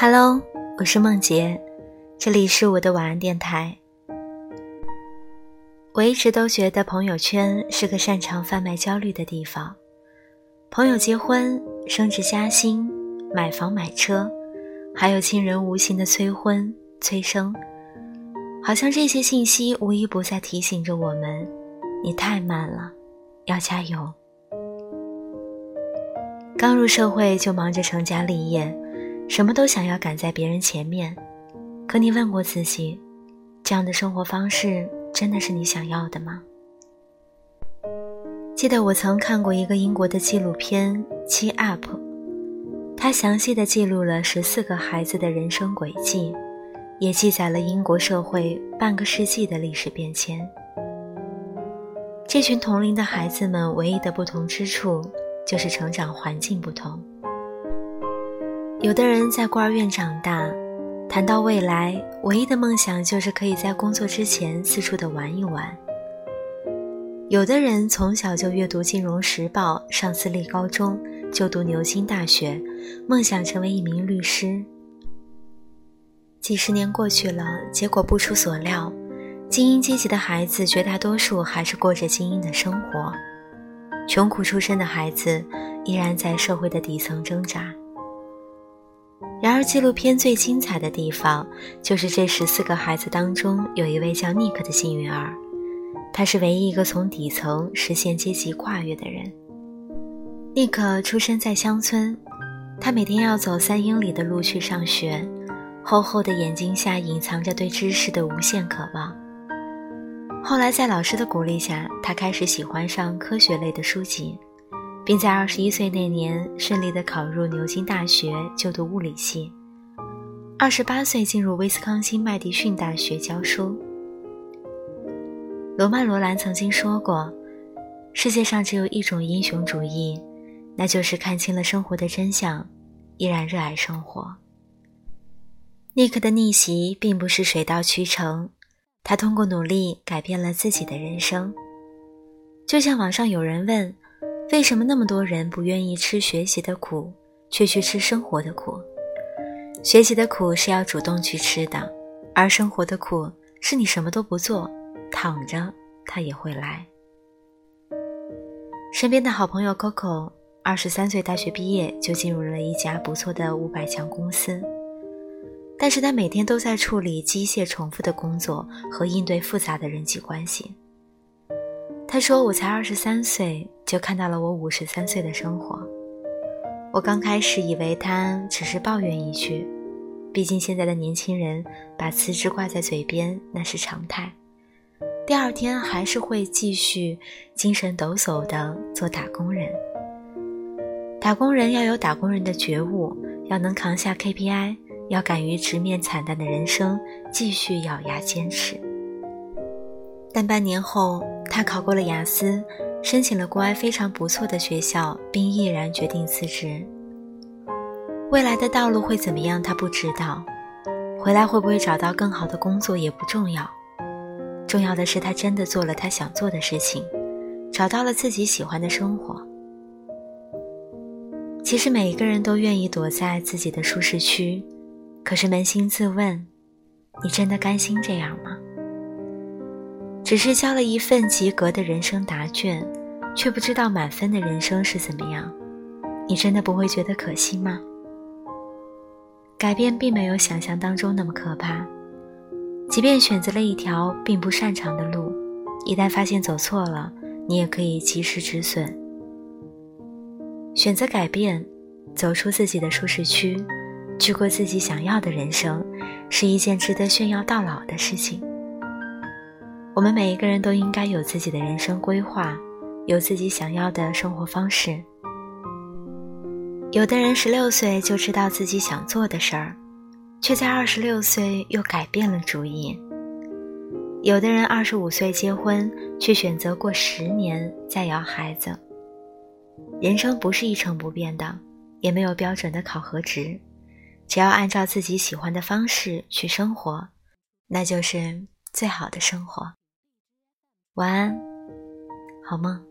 Hello，我是梦洁，这里是我的晚安电台。我一直都觉得朋友圈是个擅长贩卖焦虑的地方。朋友结婚、升职加薪、买房买车，还有亲人无形的催婚催生，好像这些信息无一不在提醒着我们：你太慢了，要加油。刚入社会就忙着成家立业，什么都想要赶在别人前面。可你问过自己，这样的生活方式真的是你想要的吗？记得我曾看过一个英国的纪录片《七 up》，它详细的记录了十四个孩子的人生轨迹，也记载了英国社会半个世纪的历史变迁。这群同龄的孩子们唯一的不同之处。就是成长环境不同，有的人在孤儿院长大，谈到未来，唯一的梦想就是可以在工作之前四处的玩一玩；有的人从小就阅读《金融时报》，上私立高中，就读牛津大学，梦想成为一名律师。几十年过去了，结果不出所料，精英阶级的孩子绝大多数还是过着精英的生活。穷苦出身的孩子依然在社会的底层挣扎。然而，纪录片最精彩的地方就是这十四个孩子当中有一位叫尼克的幸运儿，他是唯一一个从底层实现阶级跨越的人。尼克出生在乡村，他每天要走三英里的路去上学，厚厚的眼睛下隐藏着对知识的无限渴望。后来，在老师的鼓励下，他开始喜欢上科学类的书籍，并在二十一岁那年顺利地考入牛津大学就读物理系。二十八岁进入威斯康星麦迪逊大学教书。罗曼·罗兰曾经说过：“世界上只有一种英雄主义，那就是看清了生活的真相，依然热爱生活。”尼克的逆袭并不是水到渠成。他通过努力改变了自己的人生，就像网上有人问：为什么那么多人不愿意吃学习的苦，却去吃生活的苦？学习的苦是要主动去吃的，而生活的苦是你什么都不做，躺着它也会来。身边的好朋友 Coco，二十三岁大学毕业就进入了一家不错的五百强公司。但是他每天都在处理机械重复的工作和应对复杂的人际关系。他说：“我才二十三岁，就看到了我五十三岁的生活。我刚开始以为他只是抱怨一句，毕竟现在的年轻人把辞职挂在嘴边那是常态，第二天还是会继续精神抖擞的做打工人。打工人要有打工人的觉悟，要能扛下 KPI。”要敢于直面惨淡的人生，继续咬牙坚持。但半年后，他考过了雅思，申请了国外非常不错的学校，并毅然决定辞职。未来的道路会怎么样，他不知道；回来会不会找到更好的工作也不重要，重要的是他真的做了他想做的事情，找到了自己喜欢的生活。其实每一个人都愿意躲在自己的舒适区。可是扪心自问，你真的甘心这样吗？只是交了一份及格的人生答卷，却不知道满分的人生是怎么样，你真的不会觉得可惜吗？改变并没有想象当中那么可怕，即便选择了一条并不擅长的路，一旦发现走错了，你也可以及时止损。选择改变，走出自己的舒适区。去过自己想要的人生，是一件值得炫耀到老的事情。我们每一个人都应该有自己的人生规划，有自己想要的生活方式。有的人十六岁就知道自己想做的事儿，却在二十六岁又改变了主意。有的人二十五岁结婚，却选择过十年再要孩子。人生不是一成不变的，也没有标准的考核值。只要按照自己喜欢的方式去生活，那就是最好的生活。晚安，好梦。